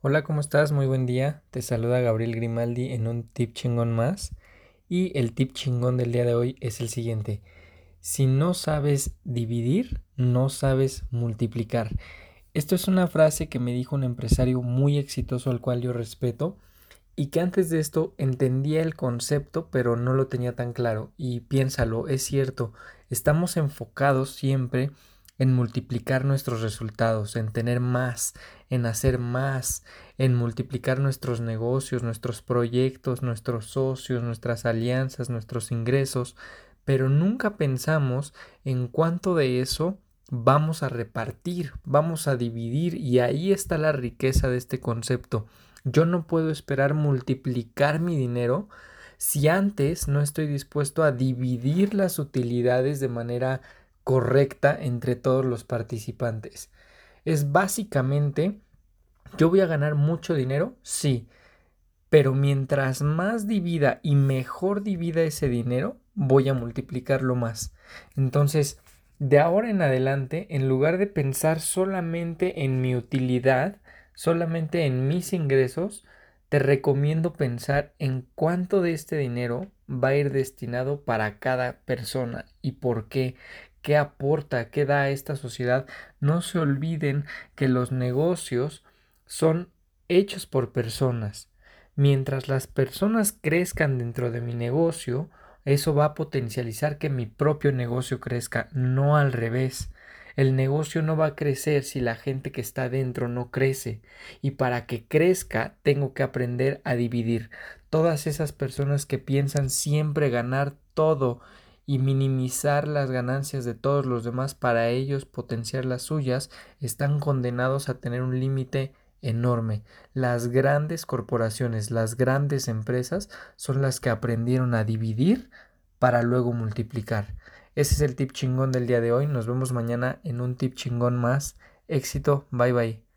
Hola, ¿cómo estás? Muy buen día. Te saluda Gabriel Grimaldi en un tip chingón más. Y el tip chingón del día de hoy es el siguiente. Si no sabes dividir, no sabes multiplicar. Esto es una frase que me dijo un empresario muy exitoso al cual yo respeto y que antes de esto entendía el concepto pero no lo tenía tan claro. Y piénsalo, es cierto, estamos enfocados siempre en multiplicar nuestros resultados, en tener más, en hacer más, en multiplicar nuestros negocios, nuestros proyectos, nuestros socios, nuestras alianzas, nuestros ingresos, pero nunca pensamos en cuánto de eso vamos a repartir, vamos a dividir y ahí está la riqueza de este concepto. Yo no puedo esperar multiplicar mi dinero si antes no estoy dispuesto a dividir las utilidades de manera correcta entre todos los participantes. Es básicamente, yo voy a ganar mucho dinero, sí, pero mientras más divida y mejor divida ese dinero, voy a multiplicarlo más. Entonces, de ahora en adelante, en lugar de pensar solamente en mi utilidad, solamente en mis ingresos, te recomiendo pensar en cuánto de este dinero va a ir destinado para cada persona y por qué qué aporta, qué da a esta sociedad. No se olviden que los negocios son hechos por personas. Mientras las personas crezcan dentro de mi negocio, eso va a potencializar que mi propio negocio crezca, no al revés. El negocio no va a crecer si la gente que está dentro no crece. Y para que crezca tengo que aprender a dividir. Todas esas personas que piensan siempre ganar todo y minimizar las ganancias de todos los demás para ellos potenciar las suyas, están condenados a tener un límite enorme. Las grandes corporaciones, las grandes empresas son las que aprendieron a dividir para luego multiplicar. Ese es el tip chingón del día de hoy. Nos vemos mañana en un tip chingón más. Éxito. Bye bye.